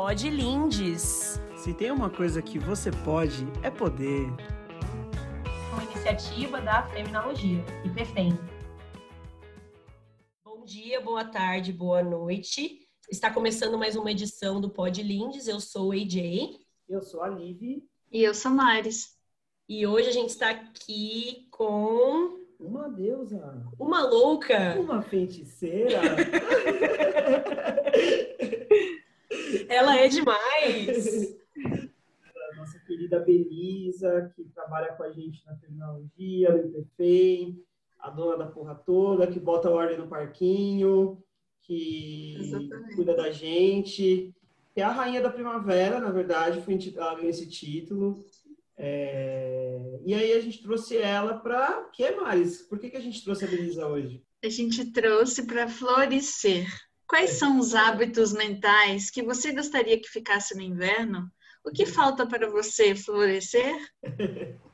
Pode Lindes. Se tem uma coisa que você pode, é poder. Uma iniciativa da Feminologia, IPFEM. Bom dia, boa tarde, boa noite. Está começando mais uma edição do Pod Lindes. Eu sou o AJ. Eu sou a Liv. E eu sou Maris. E hoje a gente está aqui com. Uma deusa. Uma louca. Uma feiticeira. Ela é demais. A nossa querida Belisa, que trabalha com a gente na tecnologia, no IPFEM, a dona da porra toda, que bota ordem no parquinho, que Exatamente. cuida da gente. Que é a rainha da primavera, na verdade, foi intitulada esse título. É, E aí a gente trouxe ela para. Que mais? Por que, que a gente trouxe a Belisa hoje? A gente trouxe para florescer. Quais são os hábitos mentais que você gostaria que ficasse no inverno? O que falta para você florescer?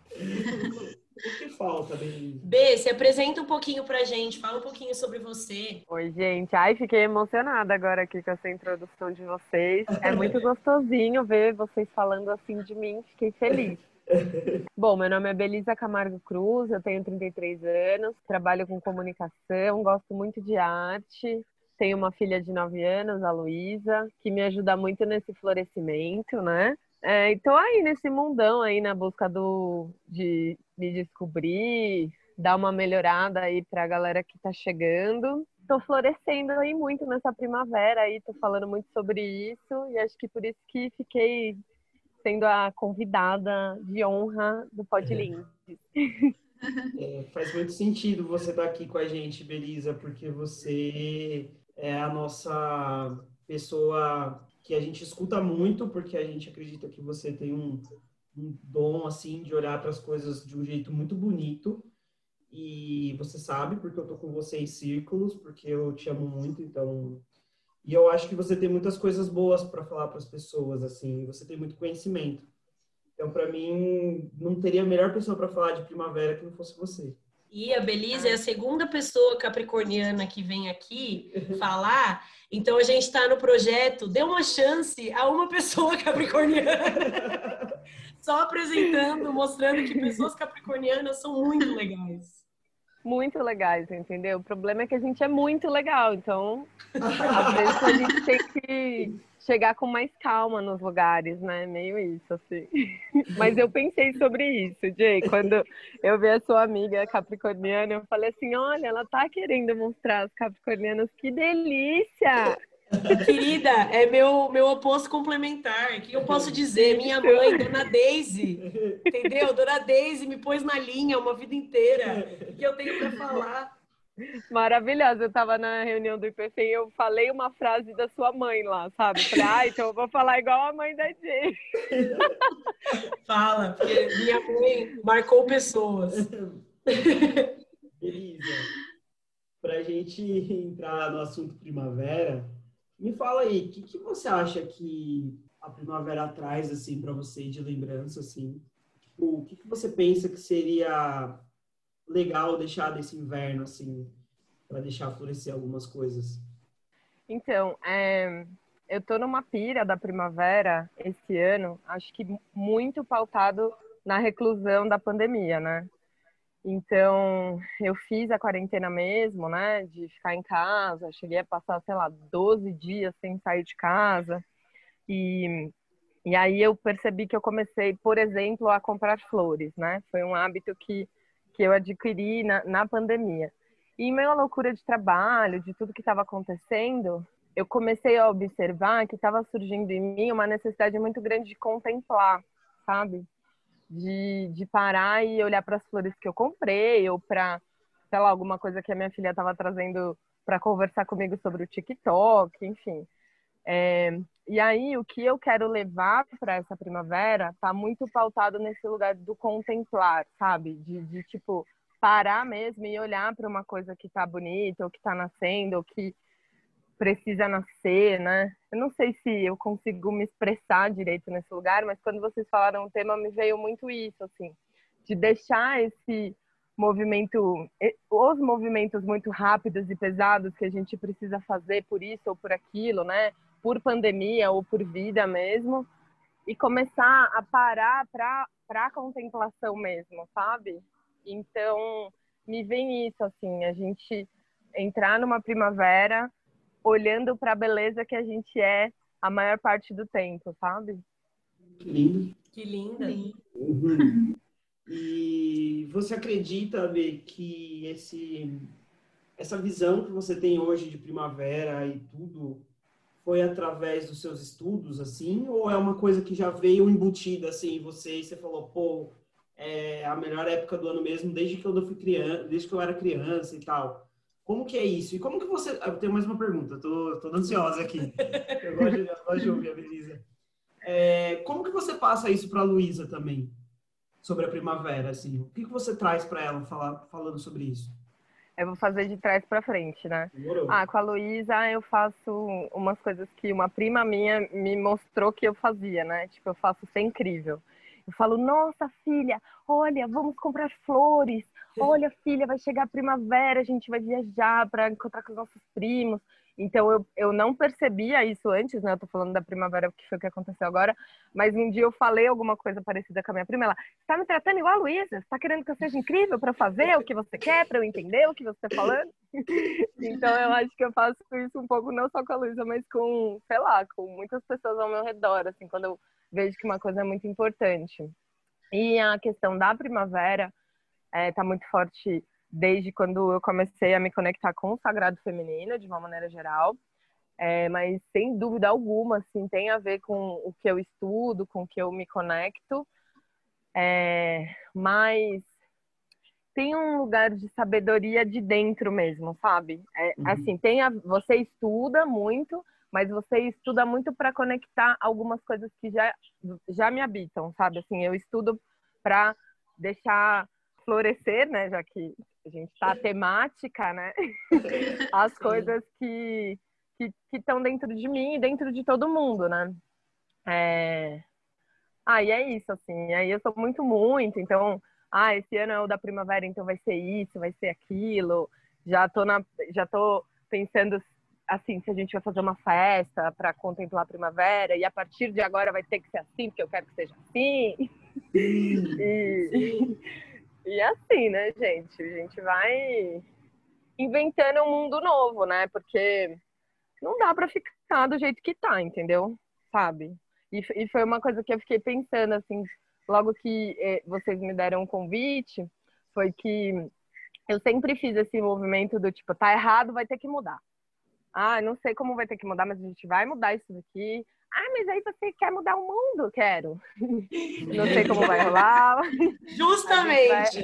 O que falta, Belisa? B, se apresenta um pouquinho pra gente, fala um pouquinho sobre você. Oi, gente. Ai, fiquei emocionada agora aqui com essa introdução de vocês. É muito gostosinho ver vocês falando assim de mim. Fiquei feliz. Bom, meu nome é Belisa Camargo Cruz, eu tenho 33 anos, trabalho com comunicação, gosto muito de arte. Tenho uma filha de 9 anos, a Luísa, que me ajuda muito nesse florescimento, né? É, e aí nesse mundão aí na busca do, de me descobrir, dar uma melhorada aí pra galera que tá chegando. Tô florescendo aí muito nessa primavera aí, tô falando muito sobre isso e acho que por isso que fiquei sendo a convidada de honra do Pod Lindes. É, faz muito sentido você estar aqui com a gente, Belisa, porque você é a nossa pessoa que a gente escuta muito, porque a gente acredita que você tem um, um dom assim de olhar para as coisas de um jeito muito bonito. E você sabe, porque eu tô com você em círculos, porque eu te amo muito, então. E eu acho que você tem muitas coisas boas para falar para as pessoas, assim, você tem muito conhecimento. Então, para mim, não teria a melhor pessoa para falar de primavera que não fosse você. E a Belisa é a segunda pessoa capricorniana que vem aqui falar. Então a gente está no projeto Dê uma chance a uma pessoa capricorniana. Só apresentando, mostrando que pessoas capricornianas são muito legais. Muito legais, entendeu? O problema é que a gente é muito legal, então às vezes a gente tem que chegar com mais calma nos lugares, né? Meio isso, assim. Mas eu pensei sobre isso, Jay. Quando eu vi a sua amiga capricorniana, eu falei assim: olha, ela tá querendo mostrar as capricornianas, que delícia! Querida, é meu, meu oposto complementar. O que eu posso dizer? Minha mãe, Dona Daisy, entendeu? Dona Daisy me pôs na linha uma vida inteira. O que eu tenho para falar? Maravilhosa. Eu tava na reunião do IPFEM e eu falei uma frase da sua mãe lá, sabe? Falei, ah, então eu vou falar igual a mãe da Jay. Fala, porque minha mãe marcou pessoas. Beleza. Para a gente entrar no assunto primavera, me fala aí, o que, que você acha que a primavera traz assim para você de lembrança assim? Tipo, o que, que você pensa que seria legal deixar desse inverno assim para deixar florescer algumas coisas? Então, é, eu tô numa pira da primavera esse ano, acho que muito pautado na reclusão da pandemia, né? Então, eu fiz a quarentena mesmo, né? De ficar em casa. Cheguei a passar, sei lá, 12 dias sem sair de casa. E, e aí eu percebi que eu comecei, por exemplo, a comprar flores, né? Foi um hábito que, que eu adquiri na, na pandemia. E meio à loucura de trabalho, de tudo que estava acontecendo, eu comecei a observar que estava surgindo em mim uma necessidade muito grande de contemplar, sabe? De, de parar e olhar para as flores que eu comprei ou para, sei lá, alguma coisa que a minha filha estava trazendo para conversar comigo sobre o TikTok, enfim. É, e aí, o que eu quero levar para essa primavera está muito pautado nesse lugar do contemplar, sabe? De, de tipo, parar mesmo e olhar para uma coisa que está bonita, ou que está nascendo, ou que precisa nascer, né? Eu não sei se eu consigo me expressar direito nesse lugar, mas quando vocês falaram o tema, me veio muito isso, assim, de deixar esse movimento, os movimentos muito rápidos e pesados que a gente precisa fazer por isso ou por aquilo, né? por pandemia ou por vida mesmo, e começar a parar para a contemplação mesmo, sabe? Então, me vem isso, assim, a gente entrar numa primavera olhando para a beleza que a gente é a maior parte do tempo, sabe? Que lindo. Que linda. Uhum. E você acredita, Bê, que esse, essa visão que você tem hoje de primavera e tudo foi através dos seus estudos, assim, ou é uma coisa que já veio embutida, assim, em você e você falou, pô, é a melhor época do ano mesmo, desde que eu fui criança, desde que eu era criança e tal. Como que é isso? E como que você... Eu tenho mais uma pergunta, tô, tô ansiosa aqui. Eu gosto de, eu gosto de ouvir a Belisa. É, como que você passa isso para a Luísa também? Sobre a primavera, assim. O que, que você traz para ela falar, falando sobre isso? Eu vou fazer de trás para frente, né? Demorou. Ah, com a Luísa eu faço umas coisas que uma prima minha me mostrou que eu fazia, né? Tipo, eu faço ser incrível. Eu falo, nossa filha, olha, vamos comprar flores. Olha, filha, vai chegar a primavera, a gente vai viajar para encontrar com os nossos primos. Então eu, eu não percebia isso antes, né? Eu tô falando da primavera, que foi o que aconteceu agora, mas um dia eu falei alguma coisa parecida com a minha prima, ela está me tratando igual a Luísa, está querendo que eu seja incrível para fazer o que você quer, para eu entender o que você está falando. então eu acho que eu faço isso um pouco não só com a Luísa, mas com, sei lá, com muitas pessoas ao meu redor, assim, quando eu vejo que uma coisa é muito importante. E a questão da primavera está é, muito forte desde quando eu comecei a me conectar com o sagrado feminino, de uma maneira geral. É, mas sem dúvida alguma, assim, tem a ver com o que eu estudo, com o que eu me conecto. É, mas tem um lugar de sabedoria de dentro mesmo, sabe? É, uhum. Assim, tem a, você estuda muito, mas você estuda muito para conectar algumas coisas que já, já me habitam, sabe? Assim, eu estudo para deixar florescer, né? Já que a gente está temática, né? As coisas que que estão dentro de mim e dentro de todo mundo, né? É... Ah, e é isso, assim. Aí eu sou muito, muito. Então, ah, esse ano é o da primavera, então vai ser isso, vai ser aquilo. Já tô, na, já tô pensando, assim, se a gente vai fazer uma festa para contemplar a primavera e a partir de agora vai ter que ser assim, porque eu quero que seja assim. e, e assim, né, gente? A gente vai inventando um mundo novo, né? Porque não dá para ficar do jeito que tá, entendeu? Sabe? E, e, foi uma coisa que eu fiquei pensando, assim, logo que eh, vocês me deram um convite, foi que eu sempre fiz esse movimento do tipo, tá errado, vai ter que mudar. Ah, não sei como vai ter que mudar, mas a gente vai mudar isso daqui. Ah, mas aí você quer mudar o mundo? Quero. Não sei como vai rolar. Justamente.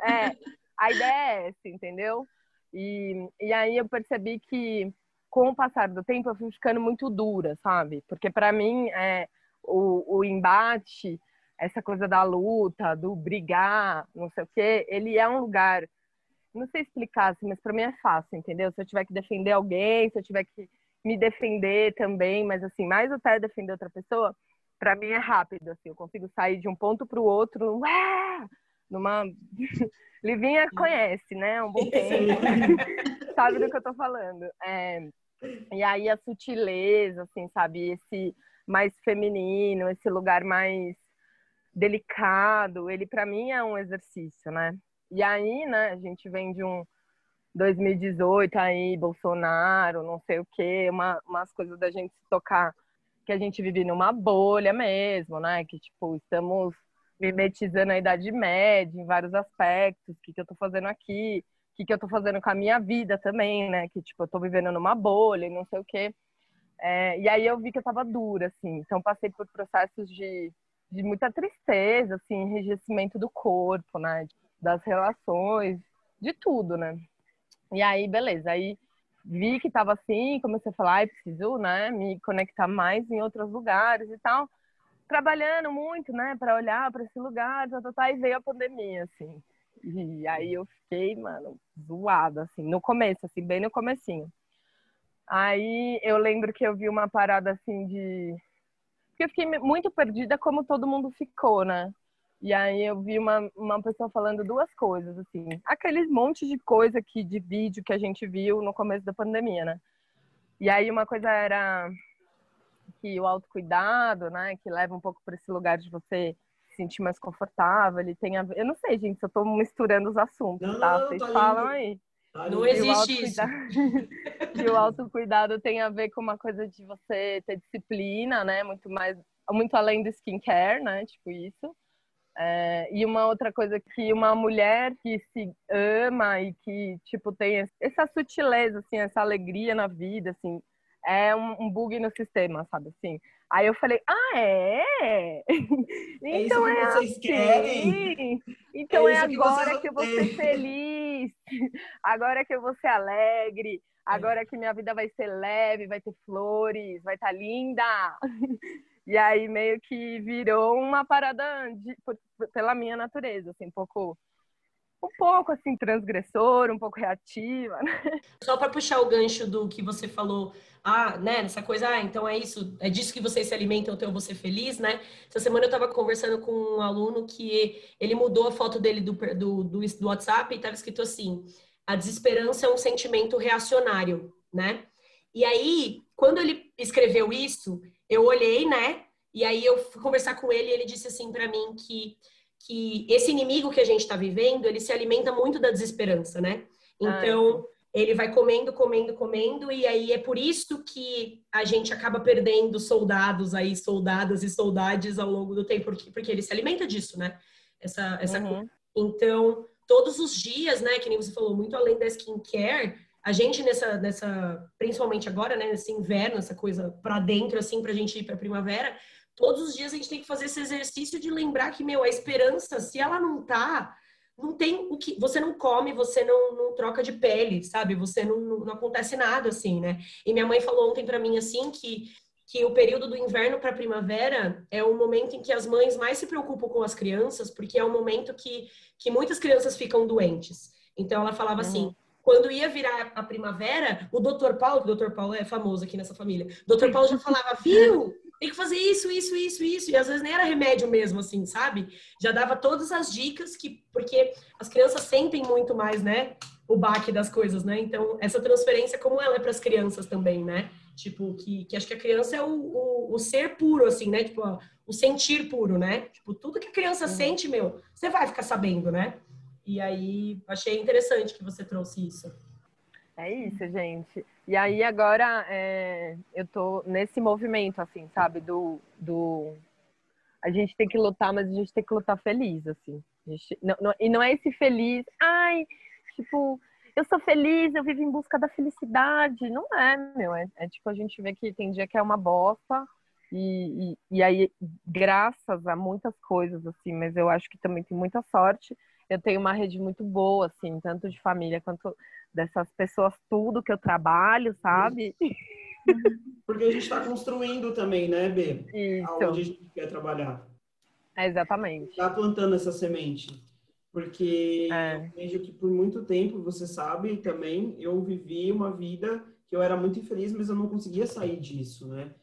A vai... É, a ideia é essa, entendeu? E, e aí eu percebi que com o passar do tempo eu fui ficando muito dura, sabe? Porque para mim é o, o embate, essa coisa da luta, do brigar, não sei o quê, ele é um lugar não sei explicar, assim, mas para mim é fácil, entendeu? Se eu tiver que defender alguém, se eu tiver que me defender também, mas assim, mais até defender outra pessoa, para mim é rápido, assim, eu consigo sair de um ponto para o outro, ué, numa Livinha conhece, né? Um bom tempo. sabe do que eu tô falando. É... E aí a sutileza, assim, sabe? Esse mais feminino, esse lugar mais delicado, ele para mim é um exercício, né? E aí, né, a gente vem de um 2018 aí, Bolsonaro, não sei o quê, uma, umas coisas da gente se tocar que a gente vive numa bolha mesmo, né? Que, tipo, estamos mimetizando a Idade Média em vários aspectos, o que, que eu tô fazendo aqui, o que, que eu tô fazendo com a minha vida também, né? Que, tipo, eu tô vivendo numa bolha e não sei o quê. É, e aí eu vi que eu tava dura, assim. Então, passei por processos de, de muita tristeza, assim, enrijecimento do corpo, né? Das relações, de tudo, né? E aí, beleza. Aí vi que tava assim, comecei a falar, ai, preciso, né, me conectar mais em outros lugares e tal. Trabalhando muito, né, para olhar para esse lugar, tá, tá, tá, e veio a pandemia, assim. E aí eu fiquei, mano, zoada, assim, no começo, assim, bem no comecinho. Aí eu lembro que eu vi uma parada assim de. Porque eu fiquei muito perdida, como todo mundo ficou, né? E aí eu vi uma, uma pessoa falando duas coisas, assim. Aquele monte de coisa aqui de vídeo que a gente viu no começo da pandemia, né? E aí uma coisa era que o autocuidado, né, que leva um pouco para esse lugar de você se sentir mais confortável, ele tem a ver... Eu não sei, gente, se eu estou misturando os assuntos, Não, tá? não, Vocês tá falam lindo. aí. Tá Não. E existe isso. que o autocuidado tem a ver com uma coisa de você ter disciplina, né? Muito mais, muito além do skincare, né? Tipo isso. É, e uma outra coisa que uma mulher que se ama e que, tipo, tem essa sutileza, assim, essa alegria na vida, assim, é um, um bug no sistema, sabe, assim. Aí eu falei, ah, é? É isso que vocês querem? Então É é, agora que eu vou ser feliz, agora que eu vou ser alegre, agora que minha vida vai ser leve, vai ter flores, vai estar linda. E aí meio que virou uma parada de- por- pela minha natureza, assim, um pouco um pouco assim transgressor, um pouco reativa, né? Só para puxar o gancho do que você falou, ah, né, nessa coisa, ah, então é isso, é disso que vocês se alimentam, então eu vou ser feliz, né? Essa semana eu estava conversando com um aluno que ele mudou a foto dele do, do, do, do WhatsApp e estava escrito assim: a desesperança é um sentimento reacionário, né? E aí, quando ele escreveu isso, eu olhei, né? E aí eu fui conversar com ele e ele disse assim para mim que que esse inimigo que a gente está vivendo, ele se alimenta muito da desesperança, né? Então, ele vai comendo, comendo, comendo, e aí é por isso que a gente acaba perdendo soldados aí, soldadas e soldades ao longo do tempo, porque, porque ele se alimenta disso, né? Essa, essa Uhum. Então, todos os dias, né, que nem você falou, muito além da skincare, a gente nessa, nessa principalmente agora, né, nesse inverno, essa coisa pra dentro, assim, pra gente ir pra primavera, todos os dias a gente tem que fazer esse exercício de lembrar que, meu, a esperança, se ela não tá, não tem o que. Você não come, você não, não troca de pele, sabe? Você não, não, não acontece nada assim, né? E minha mãe falou ontem pra mim assim que. Que o período do inverno para primavera é o momento em que as mães mais se preocupam com as crianças, porque é o momento que, que muitas crianças ficam doentes. Então ela falava Uhum. assim: quando ia virar a primavera, o doutor Paulo, o doutor Paulo é famoso aqui nessa família, o doutor Paulo já falava, viu? Tem que fazer isso, isso, isso, isso. E às vezes nem era remédio mesmo, assim, sabe? Já dava todas as dicas que. Porque as crianças sentem muito mais, né? O baque das coisas, né? Então, essa transferência, como ela é para as crianças também, né? Tipo, que, que acho que a criança é o, o, o ser puro, assim, né? Tipo, ó, o sentir puro, né? Tipo, tudo que a criança sente, meu, você vai ficar sabendo, né? E aí, achei interessante que você trouxe isso. É isso, gente. E aí agora é, eu tô nesse movimento, assim, sabe? Do, do. A gente tem que lutar, mas a gente tem que lutar feliz, assim. Gente- não- não- e não é esse feliz, ai, tipo, eu sou feliz, eu vivo em busca da felicidade. Não é, meu. É, é tipo, a gente vê que tem dia que é uma bosta. E, e, e aí, graças a muitas coisas, assim, mas eu acho que também tem muita sorte. Eu tenho uma rede muito boa, assim, tanto de família quanto dessas pessoas tudo que eu trabalho, sabe? Porque a gente está construindo também, né, B? Aonde a Isso, gente quer trabalhar. é exatamente. Está plantando essa semente. Porque É. eu vejo que por muito tempo, você sabe também, eu vivi uma vida que eu era muito infeliz, mas eu não conseguia sair disso, né?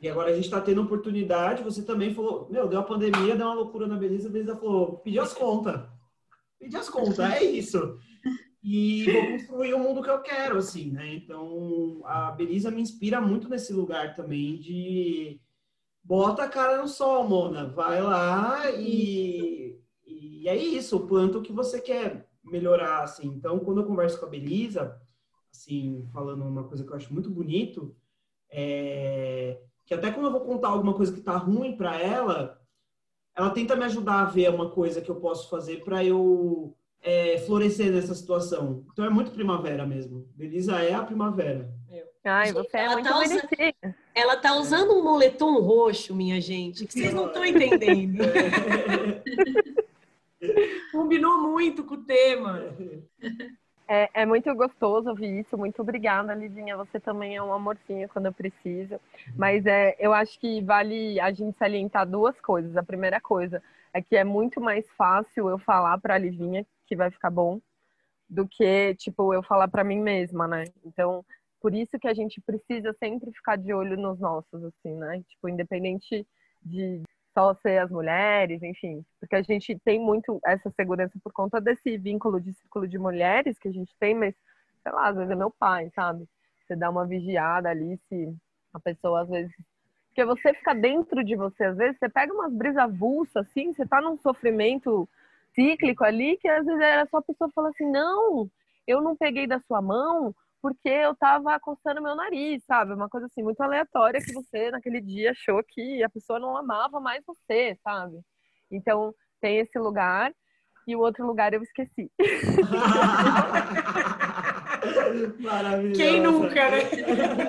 E agora a gente está tendo oportunidade, você também falou, meu, deu a pandemia, deu uma loucura na beleza, a beleza falou, pediu as contas. Pediu as contas, é isso. E vou construir o mundo que eu quero, assim, né? Então, a Belisa me inspira muito nesse lugar também de bota a cara no sol, Mona. Vai lá e, e é isso, planta o que você quer melhorar, assim. Então, quando eu converso com a Belisa, assim, falando uma coisa que eu acho muito bonito, é que até quando eu vou contar alguma coisa que tá ruim para ela, ela tenta me ajudar a ver uma coisa que eu posso fazer para eu é, florescer nessa situação. Então é muito primavera mesmo. Belisa é a primavera. Ai, Gente, você é ela muito tá usando- bonitinha. Ela tá usando um moletom roxo, minha gente, que vocês não estão entendendo. Combinou muito com o tema. É, é muito gostoso ouvir isso. Muito obrigada, Livinha. Você também é um amorzinho quando eu preciso. Mas é, eu acho que vale a gente salientar duas coisas. A primeira coisa é que é muito mais fácil eu falar para a Livinha que vai ficar bom do que, tipo, eu falar para mim mesma, né? Então, por isso que a gente precisa sempre ficar de olho nos nossos, assim, né? Tipo, independente de só ser as mulheres, enfim, porque a gente tem muito essa segurança por conta desse vínculo de círculo de mulheres que a gente tem, mas sei lá, às vezes é meu pai, sabe? Você dá uma vigiada ali se a pessoa às vezes Porque você fica dentro de você, às vezes, você pega umas brisas avulsas, assim, você tá num sofrimento cíclico ali, que às vezes era só a pessoa falar assim, não, eu não peguei da sua mão porque eu tava coçando meu nariz, sabe? Uma coisa assim, muito aleatória que você, naquele dia, achou que a pessoa não amava mais você, sabe? Então, tem esse lugar e o outro lugar eu esqueci. Maravilhoso. Quem nunca, né?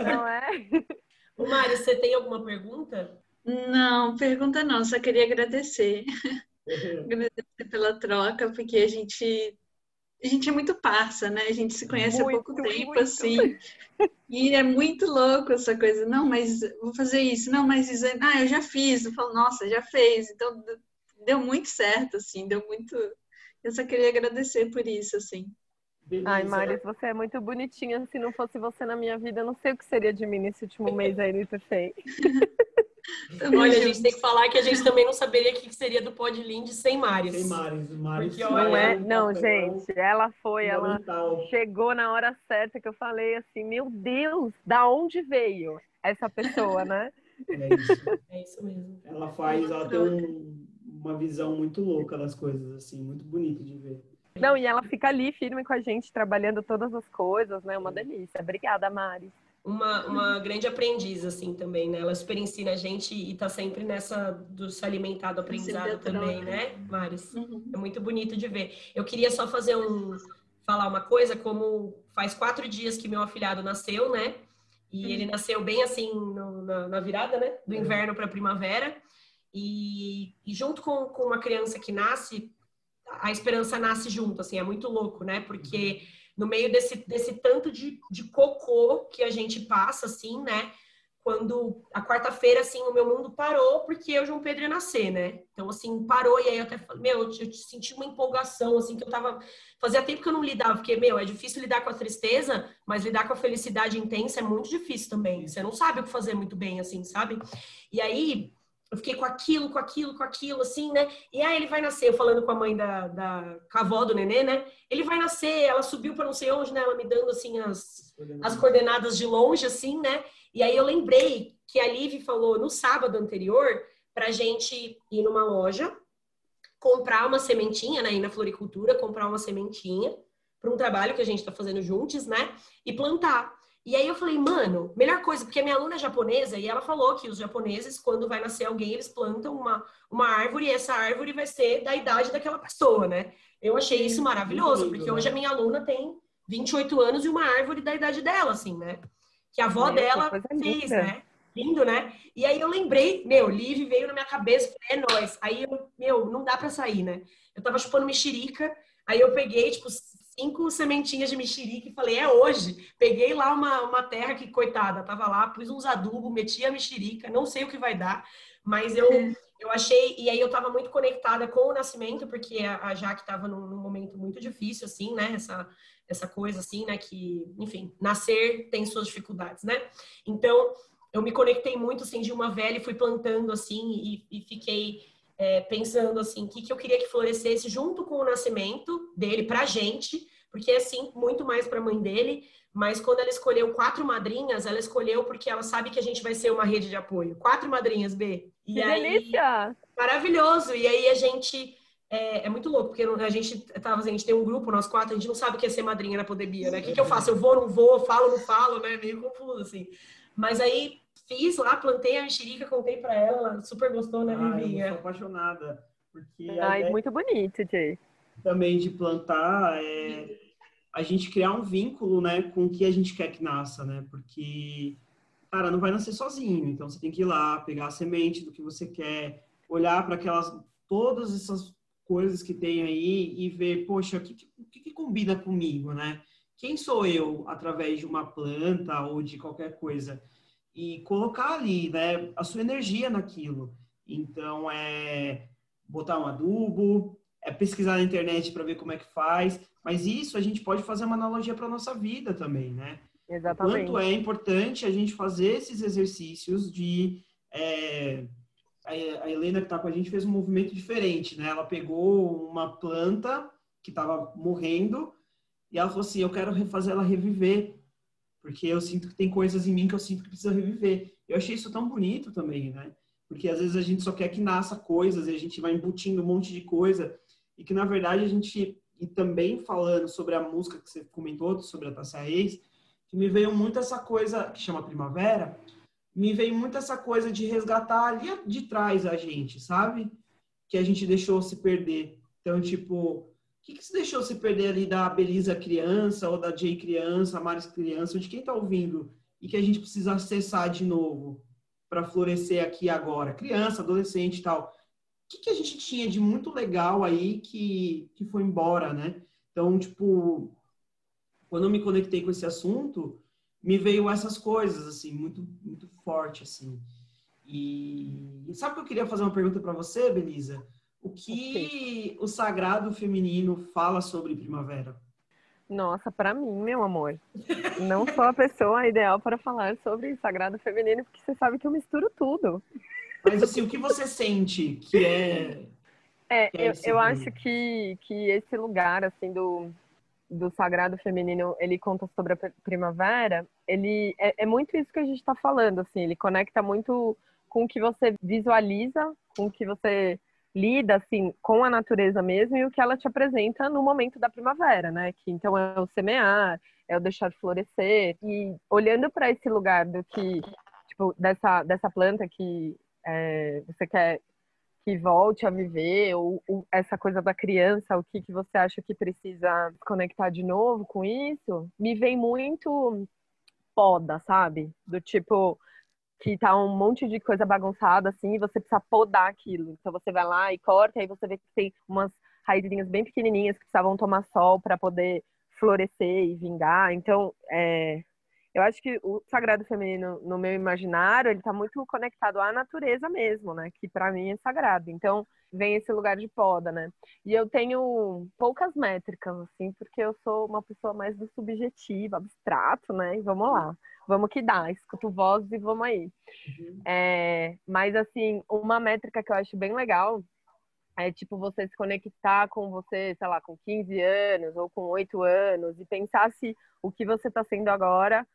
Não é? Ô, Mari, você tem alguma pergunta? Não, pergunta não, só queria agradecer. agradecer pela troca, porque a gente a gente é muito parça, né? A gente se conhece Muito, há pouco tempo, muito. assim. E é muito louco essa coisa. Não, mas vou fazer isso. Não, mas isso. Ah, eu já fiz. Eu falo, nossa, já fez. Então, deu muito certo, assim. Deu muito... Eu só queria agradecer por isso, assim. Beleza. Ai, Maris, você é muito bonitinha. Se não fosse você na minha vida, eu não sei o que seria de mim nesse último mês aí no IPFEI. Tamo Olha, a junto. gente tem que falar que a gente também não saberia o que seria do Podlind sem Maris. Tem Maris. Maris Porque, olha, Não é? Não, gente, ela foi, ela chegou na hora certa que eu falei assim, meu Deus, da onde veio essa pessoa, né? É isso. É isso mesmo. Ela faz, ela tem um- uma visão muito louca das coisas, assim, muito bonito de ver. Não, e ela fica ali firme com a gente, trabalhando todas as coisas, né? Uma delícia. Obrigada, Mari. Uma, uma grande aprendiz, assim, também, né? Ela super ensina a gente e tá sempre nessa do se alimentar do aprendizado Sempre a também, né, Maris? Uhum. É muito bonito de ver. Eu queria só fazer um. falar uma coisa, como faz quatro dias que meu afilhado nasceu, né? E ele nasceu bem assim no- na, na virada, né? Do inverno para primavera. E, e junto com, com uma criança que nasce, a esperança nasce junto, assim, é muito louco, né? Porque no meio desse, desse tanto de, de cocô que a gente passa, assim, né? Quando a quarta-feira, assim, o meu mundo parou porque o João Pedro ia nascer, né? Então, assim, parou e aí eu até falei, meu, eu, eu senti uma empolgação, assim, que eu tava. Fazia tempo que eu não lidava, porque, meu, é difícil lidar com a tristeza, mas lidar com a felicidade intensa é muito difícil também. Você não sabe o que fazer muito bem, assim, sabe? E aí, eu fiquei com aquilo, com aquilo, com aquilo, assim, né? E aí ele vai nascer, eu falando com a mãe da, da com a avó do nenê, né? Ele vai nascer, ela subiu para não sei onde, né? Ela me dando, assim, as, as coordenadas de longe, assim, né? E aí eu lembrei que a Liv falou no sábado anterior pra gente ir numa loja, comprar uma sementinha, né? Ir na floricultura, comprar uma sementinha para um trabalho que a gente tá fazendo juntos, né? E plantar. E aí eu falei, mano, melhor coisa, porque a minha aluna é japonesa e ela falou que os japoneses, quando vai nascer alguém, eles plantam uma, uma árvore e essa árvore vai ser da idade daquela pessoa, né? Eu achei isso maravilhoso, porque né? hoje a minha aluna tem 28 anos e uma árvore da idade dela, assim, né? Que a avó Meu, dela fez, linda. né? Lindo, né? E aí eu lembrei, meu, Liv veio na minha cabeça, falei, é nóis. Aí eu, meu, não dá pra sair, né? Eu tava chupando mexerica, aí eu peguei, tipo, cinco sementinhas de mexerica e falei, é hoje. Peguei lá uma, uma terra que, coitada, tava lá, pus uns adubos, meti a mexerica, não sei o que vai dar, mas eu, eu achei, e aí eu tava muito conectada com o nascimento, porque a, a Jaque tava num, num momento muito difícil, assim, né? Essa, essa coisa, assim, né? Que, enfim, nascer tem suas dificuldades, né? Então, eu me conectei muito, assim, de uma velha e fui plantando, assim, e, e fiquei é, pensando, assim, o que, que eu queria que florescesse junto com o nascimento dele pra gente, porque, assim, muito mais pra mãe dele, mas quando ela escolheu quatro madrinhas, ela escolheu porque ela sabe que a gente vai ser uma rede de apoio. Quatro madrinhas, B. E Que aí, delícia! maravilhoso. E aí a gente. É, é muito louco, porque a gente tava assim, a gente tem um grupo, nós quatro, a gente não sabe o que é ser madrinha na Podebia, né? O que, que eu faço? Eu vou, não vou, falo, não falo, né? Meio confuso, assim. Mas aí fiz lá, plantei a mexerica, contei pra ela, ela super gostou, né, Ah, eu Vivinha? sou apaixonada. Porque Ai, ideia muito bonito, Jay. também de plantar é a gente criar um vínculo, né, com o que a gente quer que nasça, né? Porque, cara, não vai nascer sozinho. Então você tem que ir lá, pegar a semente do que você quer, olhar para aquelas todas essas coisas que tem aí e ver, poxa, o que, que, que combina comigo, né? Quem sou eu através de uma planta ou de qualquer coisa? E colocar ali, né, a sua energia naquilo. Então, é botar um adubo, é pesquisar na internet para ver como é que faz, mas isso a gente pode fazer uma analogia para nossa vida também, né? Exatamente. Quanto é importante a gente fazer esses exercícios de. é, a Helena que está com a gente fez um movimento diferente, né? Ela pegou uma planta que estava morrendo e ela falou assim: Eu quero fazer ela reviver, Porque eu sinto que tem coisas em mim que eu sinto que precisa reviver. Eu achei isso tão bonito também, né? Porque às vezes a gente só quer que nasça coisas e a gente vai embutindo um monte de coisa e que na verdade a gente e também falando sobre a música que você comentou sobre a Tassia Reis, que me veio muito essa coisa que chama Primavera, me veio muito essa coisa de resgatar ali de trás a gente, sabe? Que a gente deixou se perder. Então, tipo, que, que se deixou se perder ali da Belisa criança, ou da Jay criança, Maris criança, de quem tá ouvindo, e que a gente precisa acessar de novo para florescer aqui agora? Criança, adolescente e tal. O que, que a gente tinha de muito legal aí que, que foi embora, né? Então, tipo, quando eu me conectei com esse assunto, me veio essas coisas, assim, muito, muito forte, assim. E sabe que eu queria fazer uma pergunta para você, Belisa? O que okay. o sagrado feminino fala sobre primavera? Nossa, para mim, meu amor, não sou a pessoa ideal para falar sobre sagrado feminino, porque você sabe que eu misturo tudo. Mas assim, o que você sente que é? É, que é eu, eu acho que, que esse lugar assim do do sagrado feminino, ele conta sobre a primavera, ele é, é muito isso que a gente está falando, assim, ele conecta muito com o que você visualiza, com o que você lida, assim, com a natureza mesmo e o que ela te apresenta no momento da primavera, né? Que então é o semear, é o deixar florescer e olhando para esse lugar do que, tipo, dessa dessa planta que é, você quer que volte a viver, ou, ou, essa coisa da criança, o que, que você acha que precisa conectar de novo com isso, me vem muito poda, sabe? Do tipo, que tá um monte de coisa bagunçada assim, e você precisa podar aquilo. Então você vai lá e corta, aí você vê que tem umas raizinhas bem pequenininhas que precisavam tomar sol para poder florescer e vingar. Então, é, eu acho que o sagrado feminino, no meu imaginário, ele está muito conectado à natureza mesmo, né? Que para mim é sagrado. Então, vem esse lugar de poda, né? E eu tenho poucas métricas, assim, porque eu sou uma pessoa mais do subjetivo, abstrato, né? E vamos lá. Vamos que dá, escuto vozes e vamos aí. Uhum. É, mas, assim, uma métrica que eu acho bem legal é tipo você se conectar com você, sei lá, com 15 anos ou com 8 anos e pensar se o que você está sendo agora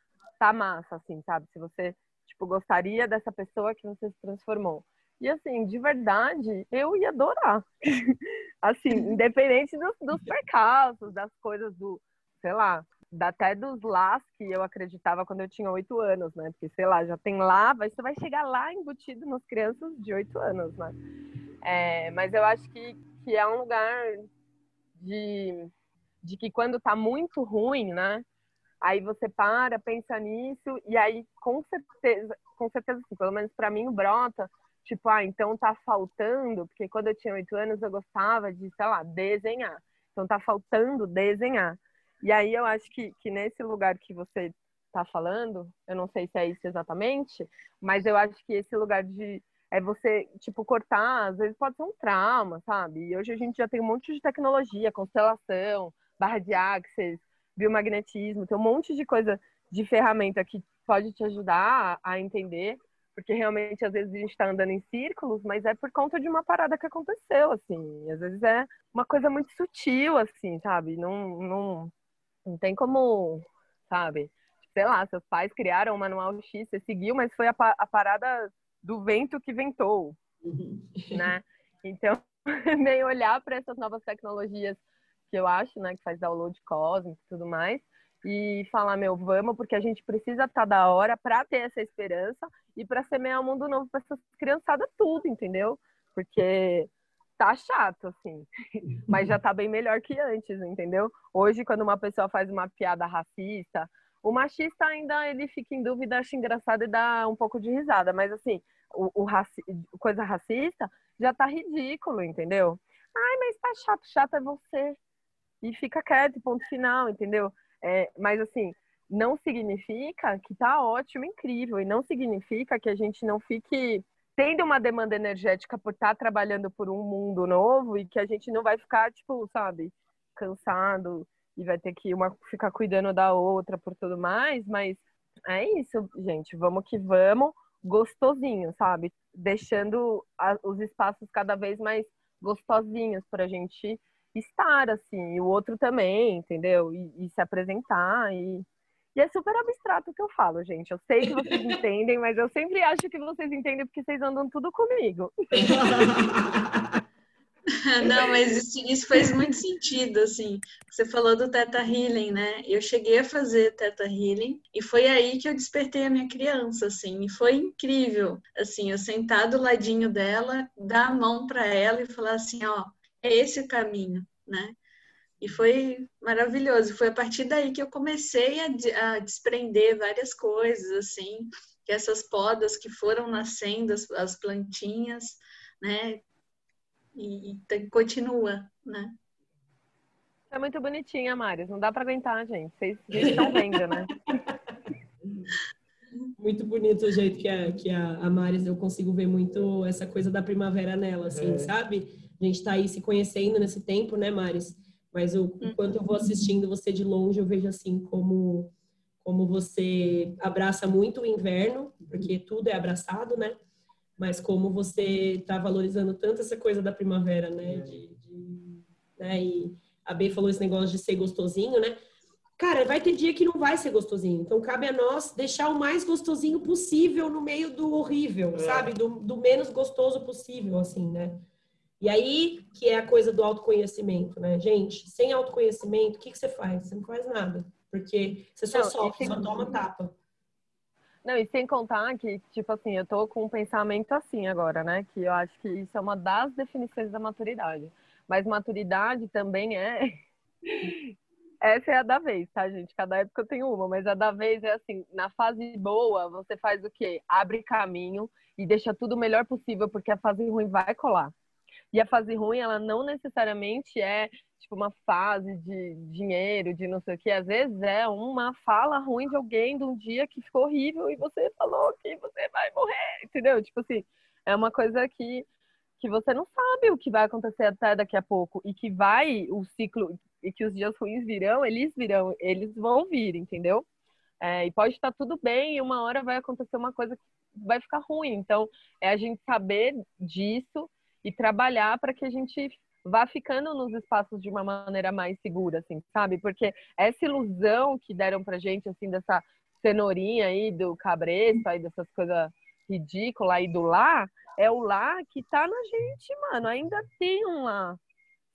tá massa, assim, sabe? Se você, tipo, gostaria dessa pessoa que você se transformou. E assim, de verdade, eu ia adorar. assim, independente dos, dos percalços, das coisas do, sei lá, até dos lá que eu acreditava quando eu tinha oito anos, né? Porque, sei lá, já tem lá, você vai chegar lá embutido nas crianças de oito anos, né? É, mas eu acho que, que é um lugar de, de que quando tá muito ruim, né? Aí você para, pensa nisso, e aí com certeza, com certeza, assim, pelo menos para mim, brota, tipo, ah, então tá faltando, porque quando eu tinha oito anos eu gostava de, sei lá, desenhar. Então tá faltando desenhar. E aí eu acho que, que nesse lugar que você tá falando, eu não sei se é isso exatamente, mas eu acho que esse lugar de é você, tipo, cortar, às vezes pode ser um trauma, sabe? E hoje a gente já tem um monte de tecnologia, constelação, barra de axis, biomagnetismo, tem um monte de coisa de ferramenta que pode te ajudar a, entender, porque realmente às vezes a gente está andando em círculos, mas é por conta de uma parada que aconteceu, assim. Às vezes é uma coisa muito sutil, assim, sabe? Não, não, não tem como, sabe? Sei lá, seus pais criaram um manual X, você seguiu, mas foi a, a parada do vento que ventou, uhum. né? Então, meio olhar para essas novas tecnologias que eu acho, né, que faz download cósmico e tudo mais, e falar, meu, vamos, porque a gente precisa estar tá da hora para ter essa esperança e para semear um mundo novo para essas criançadas tudo, entendeu? Porque tá chato, assim, mas já tá bem melhor que antes, entendeu? Hoje, quando uma pessoa faz uma piada racista, o machista ainda ele fica em dúvida, acha engraçado e dá um pouco de risada, mas assim, o, o raci... coisa racista já tá ridículo, entendeu? Ai, mas tá chato, chato é você e fica quieto, ponto final, entendeu? É, mas assim, não significa que tá ótimo, incrível, e não significa que a gente não fique tendo uma demanda energética por estar tá trabalhando por um mundo novo e que a gente não vai ficar, tipo, sabe, cansado e vai ter que uma ficar cuidando da outra por tudo mais, mas é isso, gente, vamos que vamos, gostosinho, sabe? Deixando a, os espaços cada vez mais gostosinhos para a gente estar, assim, e o outro também, entendeu? E, e se apresentar e, E é super abstrato o que eu falo, gente. Eu sei que vocês entendem, mas eu sempre acho que vocês entendem porque vocês andam tudo comigo. Não, mas isso, isso, faz muito sentido, assim. Você falou do Teta Healing, né? Eu cheguei a fazer Teta Healing e foi aí que eu despertei a minha criança, assim. E foi incrível, assim, eu sentar do ladinho dela, dar a mão para ela e falar assim, ó, esse o caminho, né? E foi maravilhoso. Foi a partir daí que eu comecei a, a desprender várias coisas, assim, que essas podas que foram nascendo, as, as plantinhas, né? e, e continua, né? É muito bonitinha, Maris. Não dá para aguentar, gente. Vocês estão vendo, né? Muito bonito o jeito que a, que a, a Maris, eu consigo ver muito essa coisa da primavera nela, assim, é. sabe? A gente tá aí se conhecendo nesse tempo, né, Maris? Mas o, uhum. enquanto eu vou assistindo você de longe, eu vejo assim como, como você abraça muito o inverno, porque tudo é abraçado, né? mas como você está valorizando tanto essa coisa da primavera, né? De, de, né? E a B falou esse negócio de ser gostosinho, né? Cara, vai ter dia que não vai ser gostosinho. Então, cabe a nós deixar o mais gostosinho possível no meio do horrível, é. sabe? Do, do, menos gostoso possível, assim, né? E aí, que é a coisa do autoconhecimento, né? Gente, sem autoconhecimento, o que, que você faz? Você não faz nada. Porque você só não, sofre, só toma tapa. Não, e sem contar que, tipo assim, eu tô com um pensamento assim agora, né? Que eu acho que isso é uma das definições da maturidade. Mas maturidade também é. Essa é a da vez, tá, gente? Cada época eu tenho uma, mas a da vez é assim: na fase boa, você faz o quê? Abre caminho e deixa tudo o melhor possível, porque a fase ruim vai colar. E a fase ruim, ela não necessariamente é tipo uma fase de dinheiro, de não sei o que. Às vezes é uma fala ruim de alguém de um dia que ficou horrível e você falou que você vai morrer, entendeu? Tipo assim, é uma coisa que, que você não sabe o que vai acontecer até daqui a pouco e que vai o ciclo e que os dias ruins virão, eles virão, eles vão vir, entendeu? É, e pode estar tudo bem e uma hora vai acontecer uma coisa que vai ficar ruim. Então, é a gente saber disso e trabalhar para que a gente vá ficando nos espaços de uma maneira mais segura, assim, sabe? Porque essa ilusão que deram pra gente, assim, dessa cenourinha aí do cabresto, aí dessas coisas ridículas aí do lá, é o lá que tá na gente, mano. Ainda tem um lá,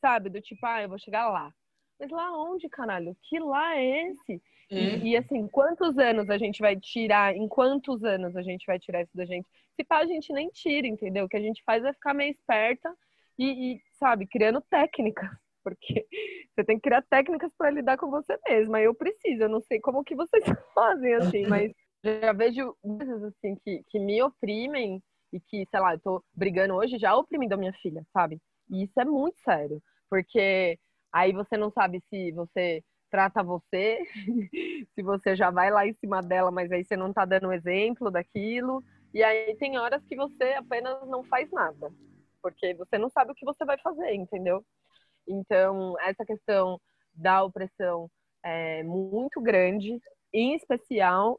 sabe? Do tipo, ah, eu vou chegar lá. Mas lá onde, caralho? Que lá é esse? É. E, e, assim, quantos anos a gente vai tirar? Em quantos anos a gente vai tirar isso da gente? Se pá, a gente nem tira, entendeu? O que a gente faz é ficar meio esperta e, e sabe, criando técnicas, porque você tem que criar técnicas para lidar com você mesma. Eu preciso, eu não sei como que vocês fazem assim, mas já vejo coisas assim que, que me oprimem e que, sei lá, eu tô brigando hoje já oprimindo a minha filha, sabe? E isso é muito sério, porque aí você não sabe se você trata você, se você já vai lá em cima dela, mas aí você não tá dando exemplo daquilo. E aí tem horas que você apenas não faz nada porque você não sabe o que você vai fazer, entendeu? Então, essa questão da opressão é muito grande, em especial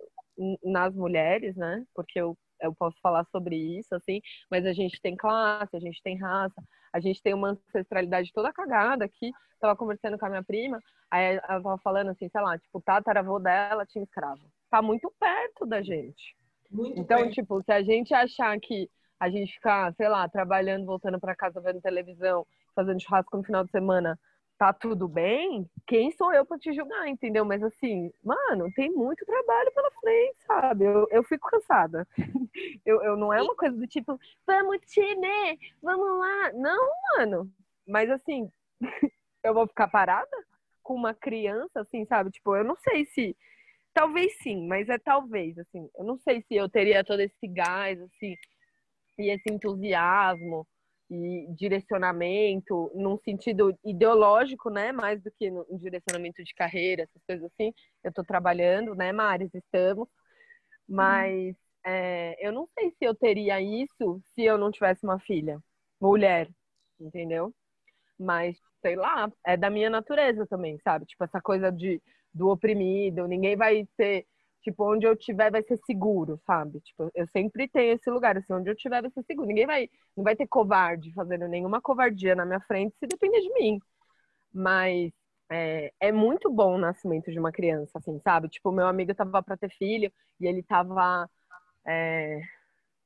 nas mulheres, né? Porque eu, eu posso falar sobre isso, assim, mas a gente tem classe, a gente tem raça, a gente tem uma ancestralidade toda cagada aqui. Tava conversando com a minha prima, aí ela tava falando assim, sei lá, tipo, o tataravô dela tinha escravo. Tá muito perto da gente. Muito então, perto. tipo, se a gente achar que a gente ficar, sei lá, trabalhando, voltando para casa, vendo televisão, fazendo churrasco no final de semana, tá tudo bem? Quem sou eu para te julgar, entendeu? Mas assim, mano, tem muito trabalho pela frente, sabe? Eu, eu fico cansada. eu, eu não é uma coisa do tipo, vamos, Tine, vamos lá. Não, mano. Mas assim, eu vou ficar parada com uma criança, assim, sabe? Tipo, eu não sei se. Talvez sim, mas é talvez, assim. Eu não sei se eu teria todo esse gás, assim, e esse entusiasmo e direcionamento num sentido ideológico, né, mais do que no direcionamento de carreira, essas coisas assim. Eu estou trabalhando, né, Maris, estamos, mas uhum. é, eu não sei se eu teria isso se eu não tivesse uma filha, mulher, entendeu? Mas sei lá, é da minha natureza também, sabe? Tipo essa coisa de do oprimido, ninguém vai ser Tipo, onde eu tiver vai ser seguro, sabe? Tipo, eu sempre tenho esse lugar, assim, onde eu tiver vai ser seguro. Ninguém vai, não vai ter covarde fazendo nenhuma covardia na minha frente se depender de mim. Mas é, é, muito bom o nascimento de uma criança, assim, sabe? Tipo, meu amigo tava pra ter filho e ele tava é,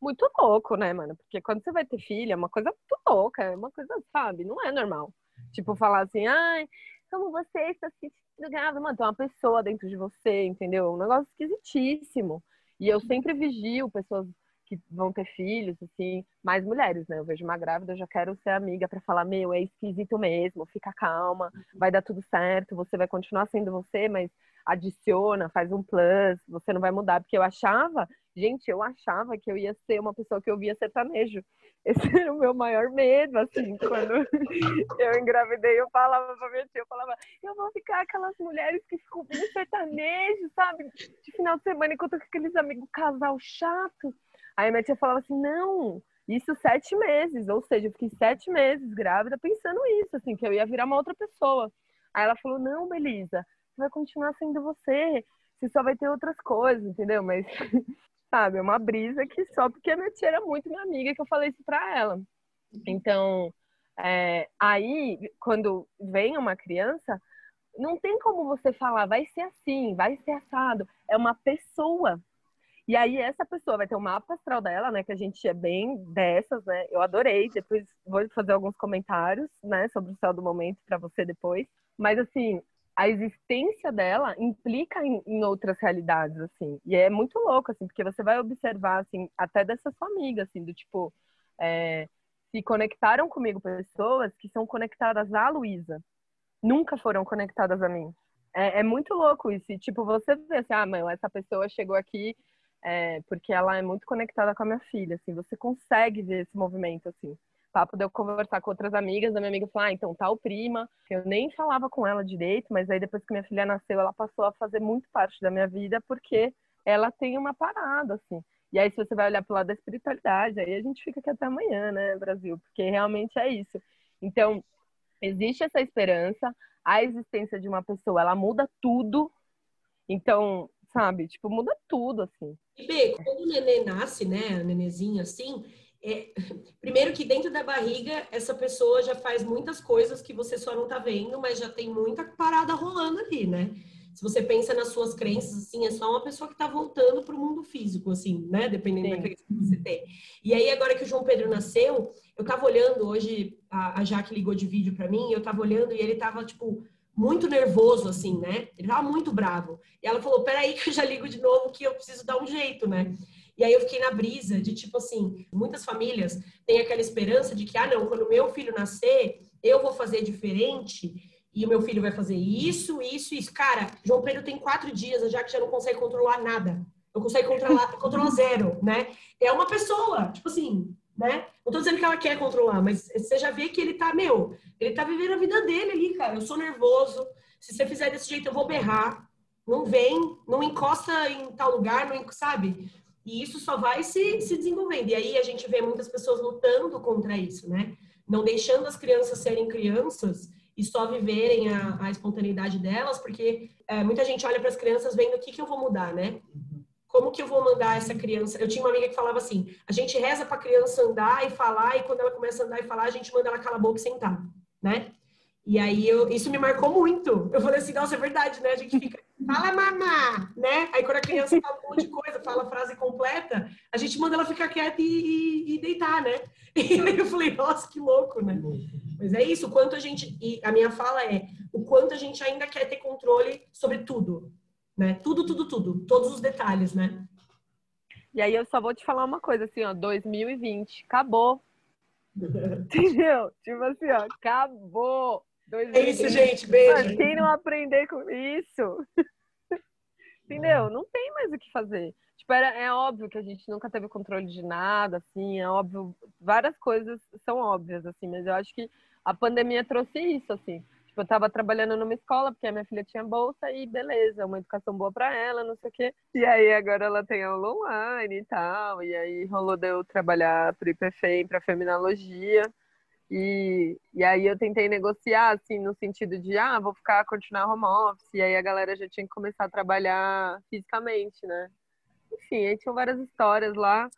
muito louco, né, mano? Porque quando você vai ter filho é uma coisa muito louca, é uma coisa, sabe? Não é normal. Tipo, falar assim, ai, como você está se sentindo grávida? Mano, tem uma pessoa dentro de você, entendeu? Um negócio esquisitíssimo. E eu sempre vigio pessoas que vão ter filhos, assim, mais mulheres, né? Eu vejo uma grávida, eu já quero ser amiga para falar, meu, é esquisito mesmo, fica calma, vai dar tudo certo, você vai continuar sendo você, mas adiciona, faz um plus, você não vai mudar, porque eu achava, gente, eu achava que eu ia ser uma pessoa que ouvia sertanejo. Esse era o meu maior medo, assim, quando eu engravidei, eu falava pra minha tia, eu falava, eu vou ficar aquelas mulheres que ficam ouvindo sertanejo, sabe? De final de semana, enquanto aqueles amigos casal chato. Aí minha tia falava assim, não, isso sete meses, ou seja, eu fiquei sete meses grávida pensando isso, assim, que eu ia virar uma outra pessoa. Aí ela falou, não, Belisa, você vai continuar sendo você, você só vai ter outras coisas, entendeu? Mas, sabe, é uma brisa que só porque a minha tia era muito minha amiga que eu falei isso pra ela. Então, é, aí, quando vem uma criança, não tem como você falar, vai ser assim, vai ser assado. É uma pessoa, e aí essa pessoa vai ter o mapa astral dela, né? Que a gente é bem dessas, né? Eu adorei. Depois vou fazer alguns comentários, né? Sobre o céu do momento para você depois. Mas assim, a existência dela implica em, em, outras realidades, assim. E é muito louco, assim, porque você vai observar, assim, até dessa sua amiga, assim, do tipo, é, se conectaram comigo pessoas que são conectadas à Luísa. Nunca foram conectadas a mim. É, é, muito louco isso. E, tipo, você vê assim, ah, mãe, essa pessoa chegou aqui é, porque ela é muito conectada com a minha filha, assim, você consegue ver esse movimento, assim. Papo de eu conversar com outras amigas, da minha amiga falar, ah, então tal prima, eu nem falava com ela direito, mas aí depois que minha filha nasceu, ela passou a fazer muito parte da minha vida, porque ela tem uma parada, assim. E aí, se você vai olhar pro lado da espiritualidade, aí a gente fica aqui até amanhã, né, Brasil? Porque realmente é isso. Então, existe essa esperança, a existência de uma pessoa, ela muda tudo. Então, sabe? Tipo, muda tudo, assim. E, B, quando o nenê nasce, né, a nenezinho assim, é, primeiro que dentro da barriga, essa pessoa já faz muitas coisas que você só não tá vendo, mas já tem muita parada rolando ali, né? Se você pensa nas suas crenças, assim, é só uma pessoa que tá voltando pro mundo físico, assim, né? Dependendo Sim. da crença que você tem. E aí, agora que o João Pedro nasceu, eu tava olhando hoje, a, a Jaque ligou de vídeo para mim, eu tava olhando e ele tava, tipo, muito nervoso, assim, né? Ele tava muito bravo. E ela falou: peraí, que eu já ligo de novo, que eu preciso dar um jeito, né? E aí eu fiquei na brisa de tipo assim: muitas famílias têm aquela esperança de que, ah, não, quando meu filho nascer, eu vou fazer diferente e o meu filho vai fazer isso, isso, isso. Cara, João Pedro tem quatro dias, já que já não consegue controlar nada. Não consegue controlar, controlar zero, né? É uma pessoa, tipo assim, né? Não tô dizendo que ela quer controlar, mas você já vê que ele tá, meu, ele tá vivendo a vida dele ali, cara. Eu sou nervoso. Se você fizer desse jeito, eu vou berrar. Não vem, não encosta em tal lugar, não, sabe? E isso só vai se, se desenvolvendo. E aí a gente vê muitas pessoas lutando contra isso, né? Não deixando as crianças serem crianças e só viverem a, a espontaneidade delas, porque é, muita gente olha para as crianças vendo o que, que eu vou mudar, né? como que eu vou mandar essa criança? Eu tinha uma amiga que falava assim: a gente reza para a criança andar e falar, e quando ela começa a andar e falar, a gente manda ela calar a boca e sentar, né? E aí eu, isso me marcou muito. Eu falei assim, nossa, é verdade, né? A gente fica, fala mamá, né? Aí quando a criança fala um monte de coisa, fala a frase completa, a gente manda ela ficar quieta e, e, e deitar, né? E aí eu falei, nossa, que louco, né? Mas é isso, o quanto a gente. E a minha fala é o quanto a gente ainda quer ter controle sobre tudo né? Tudo, tudo, tudo, todos os detalhes, né? E aí eu só vou te falar uma coisa assim, ó, 2020, acabou. Entendeu? Tipo assim, ó, acabou. 2020. É isso, gente, beijo. quem não aprender com isso? Entendeu? Não tem mais o que fazer. Tipo, era, é óbvio que a gente nunca teve controle de nada, assim, é óbvio, várias coisas são óbvias, assim, mas eu acho que a pandemia trouxe isso, assim. Tipo, eu tava trabalhando numa escola, porque a minha filha tinha bolsa, e beleza, uma educação boa para ela, não sei o quê. E aí agora ela tem aula online e tal, e aí rolou de eu trabalhar pro IPFEM, pra feminologia. E, e aí eu tentei negociar, assim, no sentido de, ah, vou ficar, continuar home office, e aí a galera já tinha que começar a trabalhar fisicamente, né? Enfim, aí tinham várias histórias lá.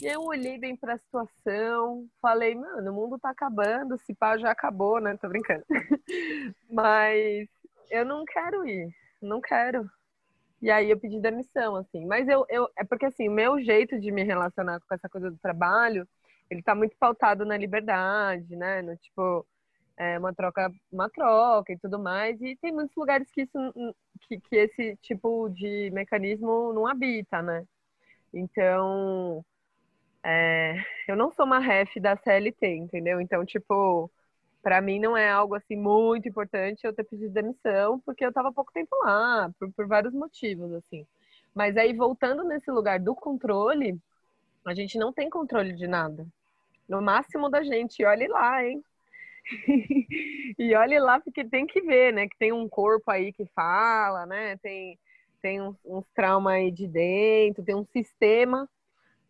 E eu olhei bem para a situação, falei, mano, o mundo tá acabando, se pá já acabou, né? Tô brincando. Mas eu não quero ir, não quero. E aí eu pedi demissão, assim. Mas eu, eu é porque assim, o meu jeito de me relacionar com essa coisa do trabalho, ele tá muito pautado na liberdade, né? No tipo, é uma troca, uma troca e tudo mais. E tem muitos lugares que isso que, que esse tipo de mecanismo não habita, né? Então, é, eu não sou uma ref da CLT, entendeu? Então, tipo, para mim não é algo assim muito importante eu ter pedido demissão, porque eu estava pouco tempo lá, por, por vários motivos, assim. Mas aí, voltando nesse lugar do controle, a gente não tem controle de nada. No máximo da gente, olhe lá, hein? e olhe lá, porque tem que ver, né? Que tem um corpo aí que fala, né? Tem, tem uns, traumas aí de dentro, tem um sistema,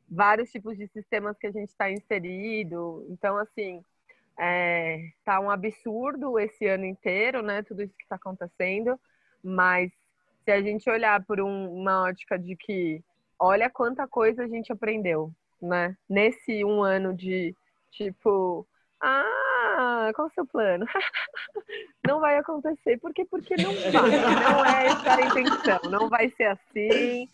vários tipos de sistemas que a gente está inserido. Então, assim, é, tá um absurdo esse ano inteiro, né? Tudo isso que está acontecendo, mas se a gente olhar por um, uma ótica de que olha quanta coisa a gente aprendeu, né? Nesse um ano de tipo, ah, qual o seu plano? não vai acontecer, porque porque não vai, não é essa a intenção, não vai ser assim.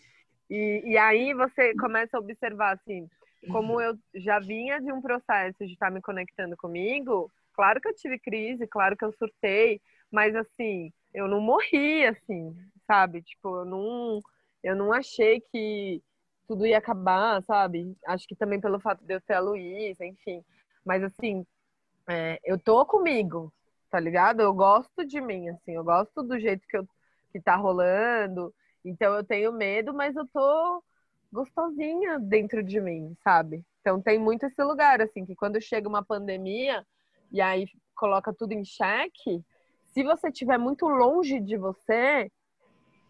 E, e aí você começa a observar assim, como eu já vinha de um processo de estar me conectando comigo, claro que eu tive crise, claro que eu surtei, mas assim, eu não morri assim, sabe? Tipo, eu não, eu não achei que tudo ia acabar, sabe? Acho que também pelo fato de eu ter a Luísa, enfim. Mas assim, é, eu tô comigo, tá ligado? Eu gosto de mim, assim, eu gosto do jeito que, eu, que tá rolando. Então eu tenho medo, mas eu tô gostosinha dentro de mim, sabe? Então tem muito esse lugar, assim, que quando chega uma pandemia e aí coloca tudo em xeque, se você estiver muito longe de você,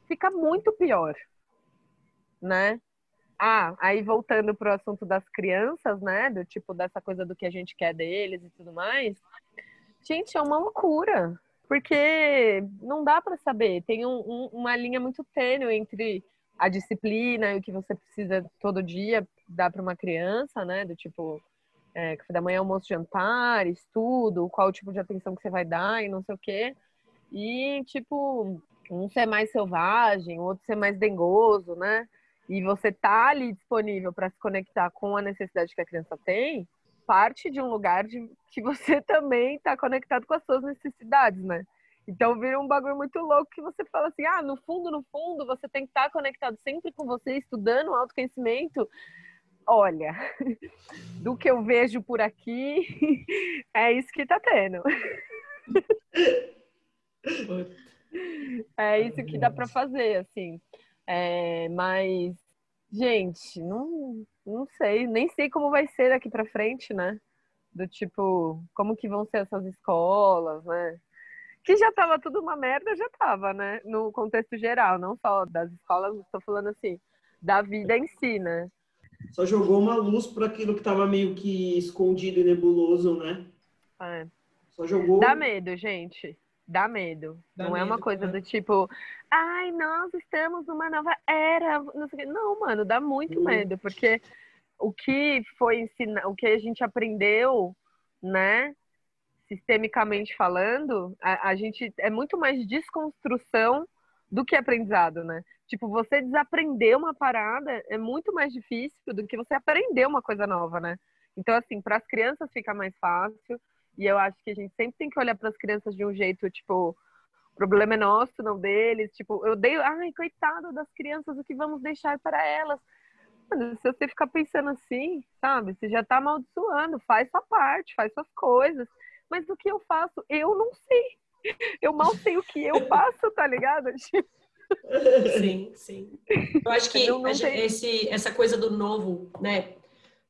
fica muito pior, né? Ah, aí voltando para o assunto das crianças, né? Do tipo dessa coisa do que a gente quer deles e tudo mais. Gente, é uma loucura, porque não dá para saber. Tem um, um, uma linha muito tênue entre a disciplina e o que você precisa todo dia dar para uma criança, né? Do tipo, é, café da manhã, almoço, jantar, estudo, qual tipo de atenção que você vai dar e não sei o quê. E, tipo, um ser mais selvagem, o outro ser mais dengoso, né? E você tá ali disponível para se conectar com a necessidade que a criança tem, parte de um lugar de que você também está conectado com as suas necessidades, né? Então vira um bagulho muito louco que você fala assim: ah, no fundo, no fundo, você tem que estar conectado sempre com você, estudando autoconhecimento. Olha, do que eu vejo por aqui, é isso que tá tendo. É isso que dá para fazer, assim. É, mas, gente, não, não sei, nem sei como vai ser daqui para frente, né? Do tipo, como que vão ser essas escolas, né? que já estava tudo uma merda, já estava, né? No contexto geral, não só das escolas, estou falando assim, da vida em si, né? Só jogou uma luz para aquilo que estava meio que escondido e nebuloso, né? É. Só jogou. Dá medo, gente. Dá medo. Dá não medo, é uma coisa né? do tipo, ai, nós estamos numa nova era. Não, não mano, dá muito medo, porque o que foi ensinar, o que a gente aprendeu, né? sistemicamente falando, a, a gente é muito mais desconstrução do que aprendizado, né? Tipo, você desaprender uma parada é muito mais difícil do que você aprender uma coisa nova, né? Então, assim, para as crianças fica mais fácil. E eu acho que a gente sempre tem que olhar para as crianças de um jeito, tipo, o problema é nosso, não deles. Tipo, eu dei, ai, coitado das crianças, o que vamos deixar para elas? Mano, se você ficar pensando assim, sabe? Você já tá amaldiçoando, faz sua parte, faz suas coisas. Mas o que eu faço? Eu não sei. Eu mal sei o que eu faço, tá ligado? Sim, sim. Eu acho que não, não esse, essa coisa do novo, né?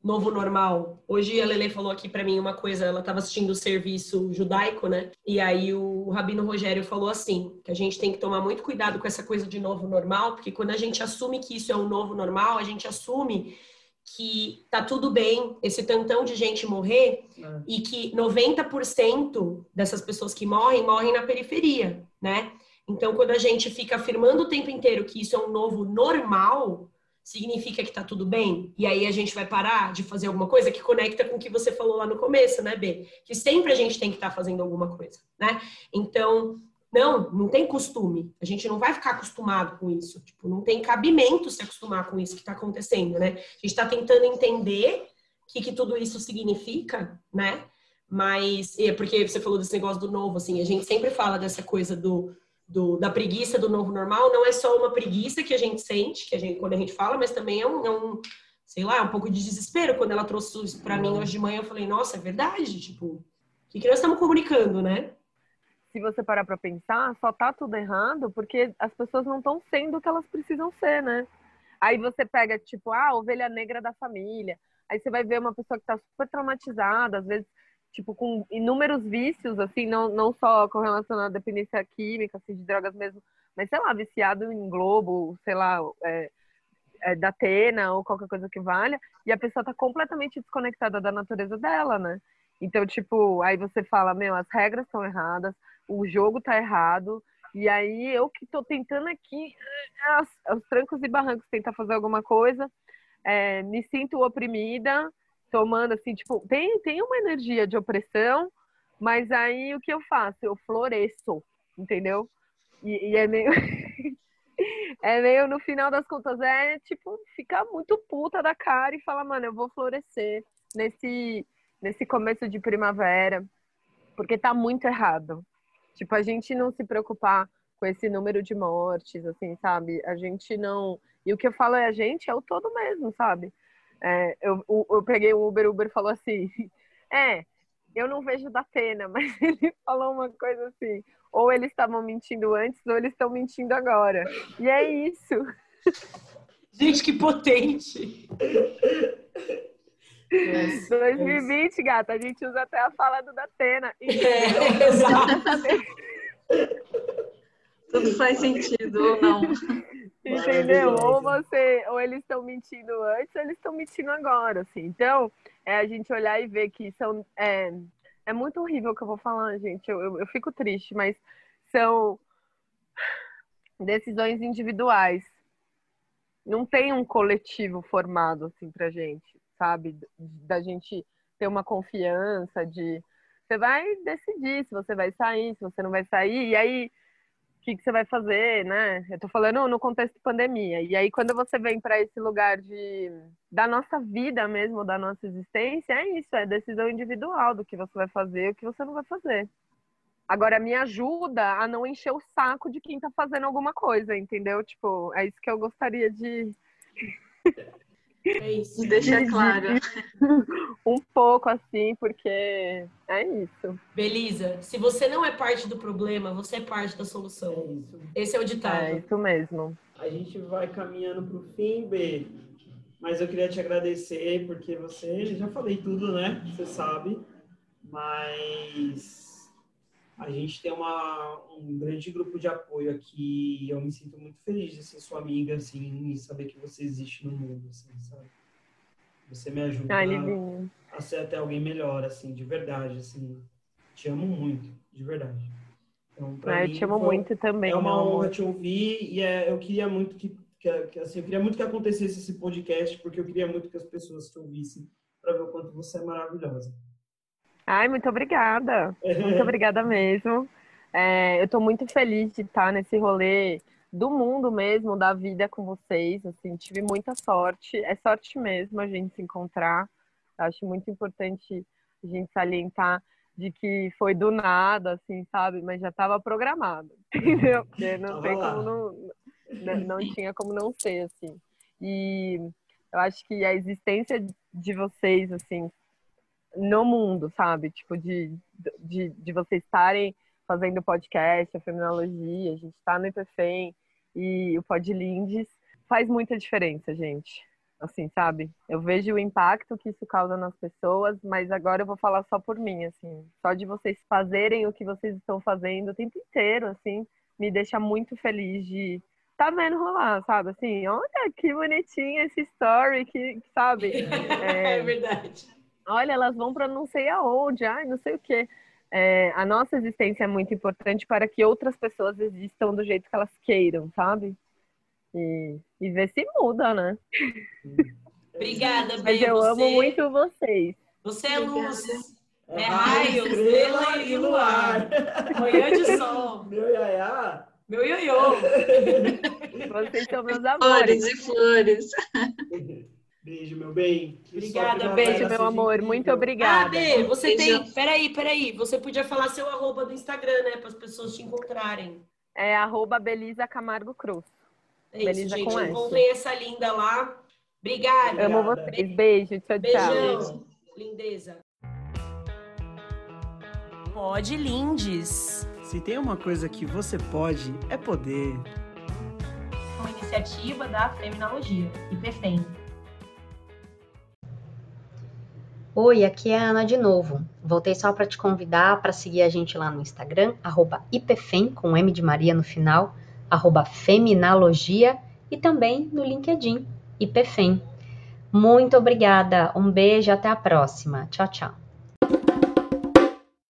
Novo normal. Hoje a Lele falou aqui para mim uma coisa, ela estava assistindo o serviço judaico, né? E aí o Rabino Rogério falou assim, que a gente tem que tomar muito cuidado com essa coisa de novo normal, porque quando a gente assume que isso é o novo normal, a gente assume que tá tudo bem esse tantão de gente morrer é. e que 90% dessas pessoas que morrem, morrem na periferia, né? Então, quando a gente fica afirmando o tempo inteiro que isso é um novo normal, significa que tá tudo bem? E aí a gente vai parar de fazer alguma coisa que conecta com o que você falou lá no começo, né, B? Que sempre a gente tem que estar tá fazendo alguma coisa, né? Então, Não, não tem costume. A gente não vai ficar acostumado com isso. Tipo, não tem cabimento se acostumar com isso que está acontecendo, né? A gente está tentando entender o que, que tudo isso significa, né? Mas, é porque você falou desse negócio do novo, assim, a gente sempre fala dessa coisa do, do, da preguiça do novo normal, não é só uma preguiça que a gente sente, que a gente, quando a gente fala, mas também é um, é um sei lá, um pouco de desespero. Quando ela trouxe isso para mim hoje de manhã, eu falei, nossa, é verdade, tipo, o que, que nós estamos comunicando, né? Se você parar para pensar, só tá tudo errado porque as pessoas não estão sendo o que elas precisam ser, né? Aí você pega, tipo, ah, a ovelha negra da família. Aí você vai ver uma pessoa que tá super traumatizada, às vezes tipo, com inúmeros vícios, assim, não, não só com relação à dependência química, assim, de drogas mesmo, mas, sei lá, viciado em Globo, sei lá, é, é, da Atena ou qualquer coisa que valha, e a pessoa tá completamente desconectada da natureza dela, né? Então, tipo, aí você fala, meu, as regras estão erradas, o jogo tá errado, e aí eu que tô tentando aqui, aos, trancos e barrancos, tentar fazer alguma coisa, é, me sinto oprimida, tomando assim, tipo, tem, tem uma energia de opressão, mas aí o que eu faço? Eu floresço, entendeu? E, e é meio. é meio, no final das contas, é tipo, ficar muito puta da cara e falar, mano, eu vou florescer nesse, nesse começo de primavera, porque tá muito errado. Tipo, a gente não se preocupar com esse número de mortes, assim, sabe? A gente não. E o que eu falo é a gente, é o todo mesmo, sabe? É, eu, eu peguei o Uber, o Uber falou assim: É, eu não vejo da pena, mas ele falou uma coisa assim: ou eles estavam mentindo antes, ou eles estão mentindo agora. E é isso. Gente, que potente! 2020, gata, a gente usa até a fala do Datena. É, exato. Tudo faz sentido ou não. Entendeu? Ou você, ou eles estão mentindo antes, ou eles estão mentindo agora, assim. Então, é a gente olhar e ver que são. É, é muito horrível o que eu vou falar, gente. Eu, eu, eu fico triste, mas são decisões individuais. Não tem um coletivo formado assim pra gente, sabe? Da gente ter uma confiança de você vai decidir se você vai sair, se você não vai sair, e aí que, que você vai fazer, né? Eu tô falando no contexto de pandemia. E aí, quando você vem para esse lugar de da nossa vida mesmo, da nossa existência, é isso, é decisão individual do que você vai fazer e o que você não vai fazer. Agora, me ajuda a não encher o saco de quem tá fazendo alguma coisa, entendeu? Tipo, é isso que eu gostaria de. É isso. Deixa claro. um pouco assim, porque é isso. Beleza. Se você não é parte do problema, você é parte da solução. É isso. Esse é o ditado. É isso mesmo. A gente vai caminhando para o fim, B. Mas eu queria te agradecer, porque você, já falei tudo, né? Você sabe. Mas a gente tem uma, um grande grupo de apoio aqui e eu me sinto muito feliz de ser sua amiga, assim, e saber que você existe no mundo, assim, sabe? Você me ajuda Ai, a, a ser até alguém melhor, assim, de verdade, assim. Te amo muito, de verdade. Então, pra ah, mim, eu te amo foi, muito também. É uma honra te ouvir e é, eu queria muito que, que, que, assim, eu queria muito que acontecesse esse podcast, porque eu queria muito que as pessoas te ouvissem para ver o quanto você é maravilhosa. Ai, muito obrigada. Muito obrigada mesmo. É, eu estou muito feliz de estar nesse rolê do mundo mesmo, da vida com vocês. Assim, tive muita sorte. É sorte mesmo a gente se encontrar. Acho muito importante a gente salientar de que foi do nada, assim, sabe? Mas já estava programado, entendeu? Porque não tem como não, não, não tinha como não ser, assim. E eu acho que a existência de vocês, assim, no mundo, sabe? Tipo, de, de, de vocês estarem fazendo podcast, a Feminologia, a gente está no IPFEM e o Podlindes, faz muita diferença, gente. Assim, sabe? Eu vejo o impacto que isso causa nas pessoas, mas agora eu vou falar só por mim, assim. Só de vocês fazerem o que vocês estão fazendo o tempo inteiro, assim, me deixa muito feliz de tá vendo rolar, sabe? Assim, olha que bonitinho esse story, que, sabe? É, é verdade olha, elas vão para não sei aonde, ai, não sei o quê. É, a nossa existência é muito importante para que outras pessoas existam do jeito que elas queiram, sabe? E, e ver se muda, né? Obrigada, Bê. Mas eu você... amo muito vocês. Você é luz. É raio, estrela e luar. Manhã de sol. Meu iaiá. Meu ioiô. Vocês são meus Flores amores. e flores. Beijo, meu bem. Que Obrigada, Beijo, meu amor. incrível. Muito Ah, obrigada. Bê, você Beijo. tem. Peraí, peraí. Você podia falar seu arroba do Instagram, né? Para as pessoas te encontrarem. É arroba Belisa Camargo Cruz. É isso, Belisa gente. com S. Encontrem essa linda lá. Obrigada. Amo vocês. Beijo. Tchau, tchau. Beijão. Lindeza. Pode Lindes. Se tem uma coisa que você pode, é poder. Uma iniciativa da Feminologia, IPFEM. Oi, aqui é a Ana de novo. Voltei só para te convidar para seguir a gente lá no Instagram, arroba IPFEM, com M de Maria no final, arroba Feminalogia e também no LinkedIn, IPFEM. Muito obrigada, um beijo, até a próxima. Tchau, tchau.